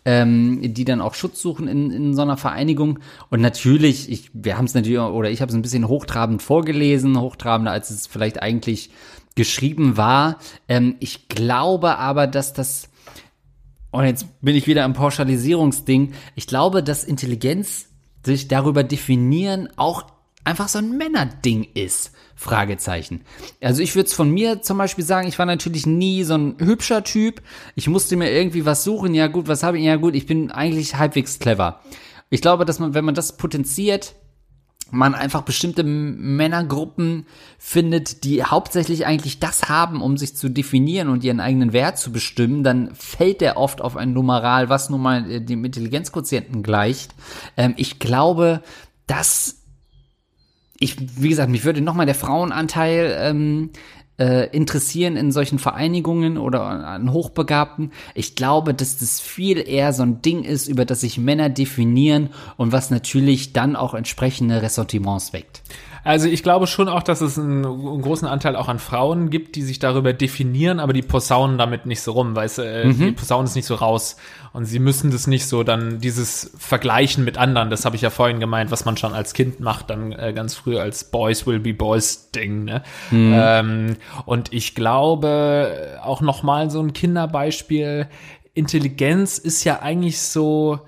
ähm, die dann auch Schutz suchen in, in so einer Vereinigung. Und natürlich, ich, wir haben es natürlich, oder ich habe es ein bisschen hochtrabend vorgelesen, hochtrabender, als es vielleicht eigentlich geschrieben war. Ähm, ich glaube aber, dass das und jetzt bin ich wieder im Pauschalisierungsding. Ich glaube, dass Intelligenz sich darüber definieren auch einfach so ein Männerding ist. Fragezeichen. Also ich würde es von mir zum Beispiel sagen, ich war natürlich nie so ein hübscher Typ. Ich musste mir irgendwie was suchen. Ja gut, was habe ich? Ja gut, ich bin eigentlich halbwegs clever. Ich glaube, dass man, wenn man das potenziert, man einfach bestimmte Männergruppen findet, die hauptsächlich eigentlich das haben, um sich zu definieren und ihren eigenen Wert zu bestimmen, dann fällt der oft auf ein Numeral, was nun mal äh, dem Intelligenzquotienten gleicht. Ähm, ich glaube, dass ich, wie gesagt, mich würde nochmal der Frauenanteil ähm, äh, interessieren in solchen Vereinigungen oder an Hochbegabten. Ich glaube, dass das viel eher so ein Ding ist, über das sich Männer definieren und was natürlich dann auch entsprechende Ressentiments weckt. Also ich glaube schon auch, dass es einen, einen, großen Anteil auch an Frauen gibt, die sich darüber definieren, aber die posaunen damit nicht so rum, weißt du, äh, mhm. die posaunen es nicht so raus. Und sie müssen das nicht so dann dieses Vergleichen mit anderen, das habe ich ja vorhin gemeint, was man schon als Kind macht, dann äh, ganz früh als Boys will be Boys Ding. Ne? Mhm. Ähm, und ich glaube auch noch mal so ein Kinderbeispiel. Intelligenz ist ja eigentlich so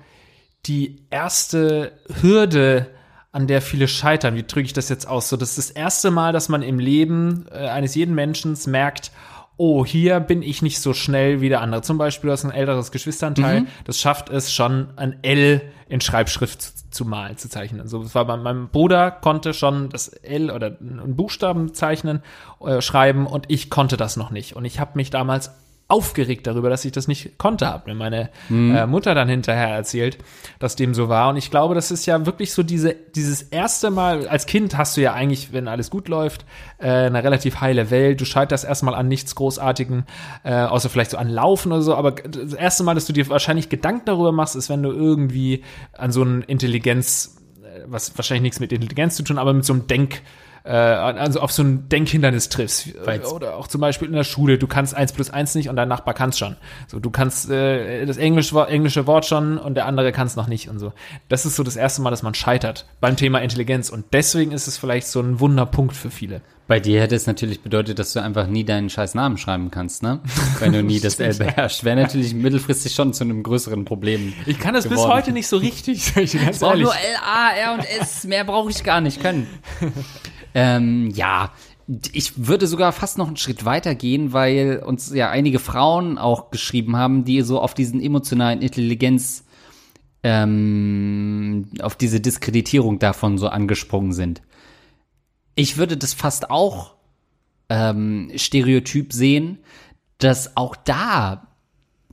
die erste Hürde, an der viele scheitern. Wie drücke ich das jetzt aus? So, das ist das erste Mal, dass man im Leben äh, eines jeden Menschen merkt, oh, hier bin ich nicht so schnell wie der andere. Zum Beispiel, du hast ein älteres Geschwisternteil, mhm. das schafft es schon, ein L in Schreibschrift zu, zu malen, zu zeichnen. So, also, das war bei meinem Bruder, konnte schon das L oder einen Buchstaben zeichnen, äh, schreiben und ich konnte das noch nicht. Und ich habe mich damals aufgeregt darüber, dass ich das nicht konnte, hat mir meine mhm. äh, Mutter dann hinterher erzählt, dass dem so war. Und ich glaube, das ist ja wirklich so diese, dieses erste Mal, als Kind hast du ja eigentlich, wenn alles gut läuft, äh, eine relativ heile Welt. Du scheiterst erstmal an nichts Großartigen, äh, außer vielleicht so an Laufen oder so. Aber das erste Mal, dass du dir wahrscheinlich Gedanken darüber machst, ist, wenn du irgendwie an so einen Intelligenz, äh, was wahrscheinlich nichts mit Intelligenz zu tun, aber mit so einem Denk- äh, also auf so ein Denkhindernis triffst. Weil's Oder auch zum Beispiel in der Schule, du kannst eins plus eins nicht und dein Nachbar kann es schon. So, du kannst äh, das englische, englische Wort schon und der andere kann es noch nicht und so. Das ist so das erste Mal, dass man scheitert beim Thema Intelligenz und deswegen ist es vielleicht so ein Wunderpunkt für viele. Bei dir hätte es natürlich bedeutet, dass du einfach nie deinen scheiß Namen schreiben kannst, ne? Wenn du nie das L beherrschst. Wäre natürlich mittelfristig schon zu einem größeren Problem. Ich kann das geworden. bis heute nicht so richtig. Ich brauche nur L, A, R und S. Mehr brauche ich gar nicht können. Ähm, ja, ich würde sogar fast noch einen Schritt weiter gehen, weil uns ja einige Frauen auch geschrieben haben, die so auf diesen emotionalen Intelligenz, ähm, auf diese Diskreditierung davon so angesprungen sind. Ich würde das fast auch ähm, Stereotyp sehen, dass auch da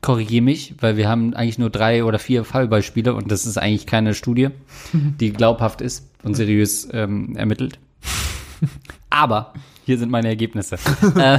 korrigiere mich, weil wir haben eigentlich nur drei oder vier Fallbeispiele und das ist eigentlich keine Studie, die glaubhaft ist und seriös ähm, ermittelt. Aber hier sind meine Ergebnisse. äh,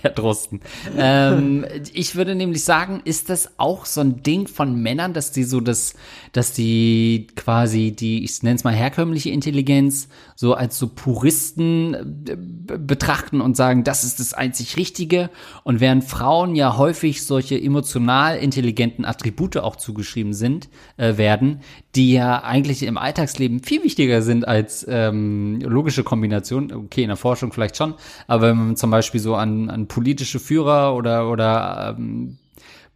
Herr Drosten. Ähm, ich würde nämlich sagen, ist das auch so ein Ding von Männern, dass die so das, dass die quasi die, ich nenne es mal herkömmliche Intelligenz, so als so Puristen äh, betrachten und sagen, das ist das einzig Richtige. Und während Frauen ja häufig solche emotional intelligenten Attribute auch zugeschrieben sind, äh, werden, die ja eigentlich im Alltagsleben viel wichtiger sind als ähm, logische Kombination. Okay, in der Forschung vielleicht schon, aber wenn man zum Beispiel so an, an politische Führer oder, oder ähm,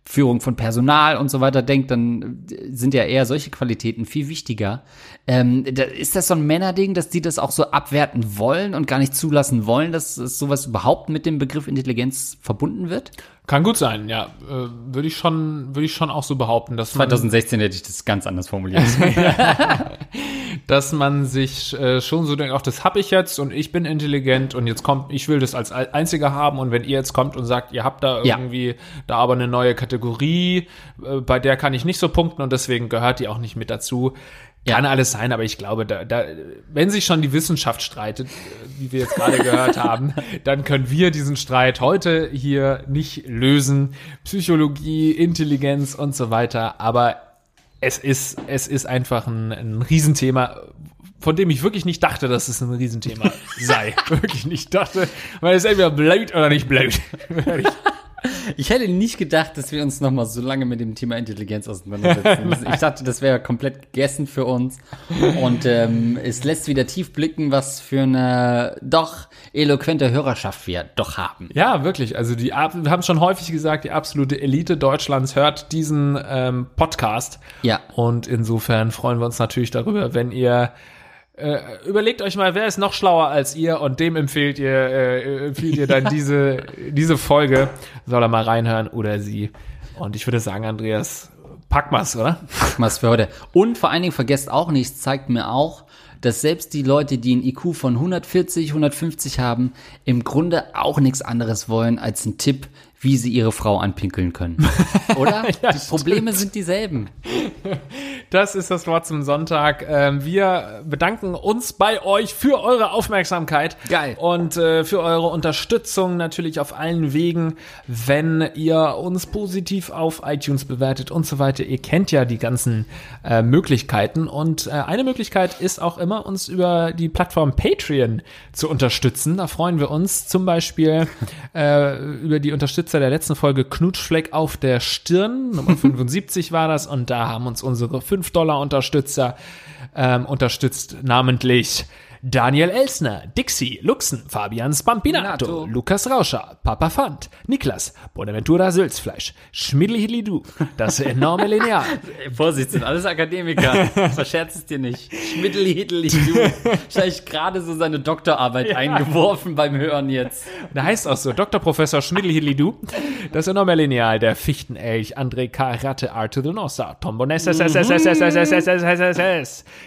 Führung von Personal und so weiter denkt, dann sind ja eher solche Qualitäten viel wichtiger. Ähm, da, ist das so ein Männerding, dass die das auch so abwerten wollen und gar nicht zulassen wollen, dass, dass sowas überhaupt mit dem Begriff Intelligenz verbunden wird? Kann gut sein, ja. Äh, würde ich schon, würde ich schon auch so behaupten, dass 2016 hätte ich das ganz anders formuliert. dass man sich äh, schon so denkt, ach, das habe ich jetzt und ich bin intelligent und jetzt kommt, ich will das als einziger haben und wenn ihr jetzt kommt und sagt, ihr habt da irgendwie ja. da aber eine neue Kategorie, äh, bei der kann ich nicht so punkten und deswegen gehört die auch nicht mit dazu, kann ja. alles sein, aber ich glaube, da, da, wenn sich schon die Wissenschaft streitet, wie wir jetzt gerade gehört haben, dann können wir diesen Streit heute hier nicht lösen. Psychologie, Intelligenz und so weiter. Aber es ist, es ist einfach ein, ein Riesenthema, von dem ich wirklich nicht dachte, dass es ein Riesenthema sei. wirklich nicht dachte, weil es entweder blöd oder nicht blöd. Ich hätte nicht gedacht, dass wir uns noch mal so lange mit dem Thema Intelligenz auseinandersetzen. ich dachte, das wäre komplett gegessen für uns. Und ähm, es lässt wieder tief blicken, was für eine doch eloquente Hörerschaft wir doch haben. Ja, wirklich. Also die, wir haben schon häufig gesagt, die absolute Elite Deutschlands hört diesen ähm, Podcast. Ja. Und insofern freuen wir uns natürlich darüber, wenn ihr äh, überlegt euch mal, wer ist noch schlauer als ihr und dem empfehlt ihr, äh, empfiehlt ihr dann diese, diese Folge. Soll er mal reinhören oder sie. Und ich würde sagen, Andreas, pack mal's, oder? Pack mal's für heute. Und vor allen Dingen vergesst auch nichts, zeigt mir auch, dass selbst die Leute, die ein IQ von 140, 150 haben, im Grunde auch nichts anderes wollen als einen Tipp, wie sie ihre Frau anpinkeln können. Oder? Ja, die Probleme sind dieselben. Das ist das Wort zum Sonntag. Ähm, Wir bedanken uns bei euch für eure Aufmerksamkeit. Geil. Und äh, für eure Unterstützung natürlich auf allen Wegen, wenn ihr uns positiv auf iTunes bewertet und so weiter. Ihr kennt ja die ganzen äh, Möglichkeiten. Und äh, eine Möglichkeit ist auch immer, uns über die Plattform Patreon zu unterstützen. Da freuen wir uns zum Beispiel über die Unterstützer der letzten Folge Knutschfleck auf der Stirn. Nummer 75 war das. Und da haben uns unsere 5-Dollar-Unterstützer ähm, unterstützt, namentlich Daniel Elsner, Dixie, Luxen, Fabian Spampinato, Nato. Lukas Rauscher, Papa Fand, Niklas, Bonaventura Sülzfleisch, Schmidli das enorme Lineal, Vorsicht, sind alles Akademiker. Verscherz es dir nicht. Du. Wahrscheinlich gerade so seine Doktorarbeit eingeworfen beim Hören jetzt. Da heißt auch so, Dr. Professor Schmidli das enorme Lineal, der Fichtenelch, André K. Ratte, Arthur de Nossa, Tom Boness,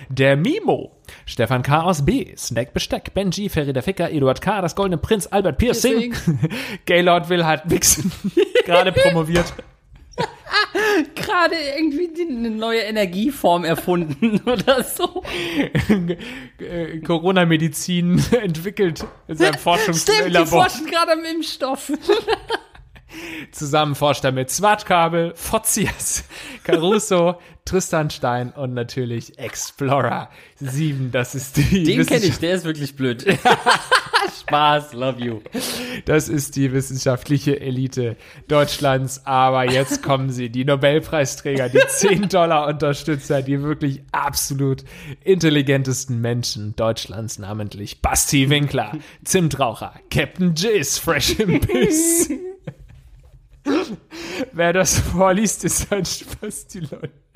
der Mimo, Stefan K. aus B, Snack Besteck, Benji, Ferida Ficker, Eduard K., das Goldene Prinz, Albert Piercing, Gaylord will halt wichsen, gerade promoviert. Gerade irgendwie eine neue Energieform erfunden oder so. Corona-Medizin entwickelt in seinem Stimmt, die Forschungslabor. forschen gerade am Impfstoff. Zusammen forscht er mit Zwartkabel, Fotzias, Caruso, Tristan Stein und natürlich Explorer 7. Das ist die Den kenne ich, der ist wirklich blöd. Spaß, love you. Das ist die wissenschaftliche Elite Deutschlands. Aber jetzt kommen sie, die Nobelpreisträger, die 10 Dollar Unterstützer, die wirklich absolut intelligentesten Menschen Deutschlands, namentlich Basti Winkler, Zimtraucher, Captain Jizz, Fresh im Biss. Wer das vorliest, ist ein Spaß, die Leute.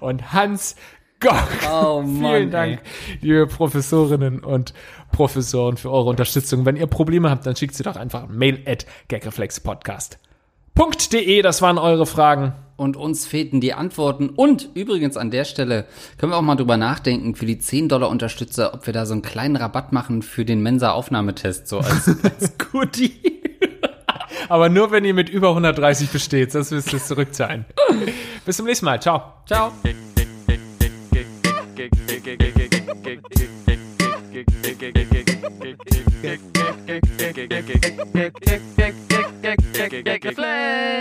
Und Hans Goch. Oh Mann, Vielen Dank, liebe Professorinnen und Professoren, für eure Unterstützung. Wenn ihr Probleme habt, dann schickt sie doch einfach ein Mail at gagreflexpodcast.de. Das waren eure Fragen. Und uns fehlten die Antworten. Und übrigens an der Stelle können wir auch mal drüber nachdenken, für die 10 Dollar Unterstützer, ob wir da so einen kleinen Rabatt machen für den Mensa-Aufnahmetest, so als, als Goodie. Aber nur, wenn ihr mit über 130 besteht, sonst müsst ihr es zurückzahlen. Bis zum nächsten Mal. Ciao. Ciao. Reflex.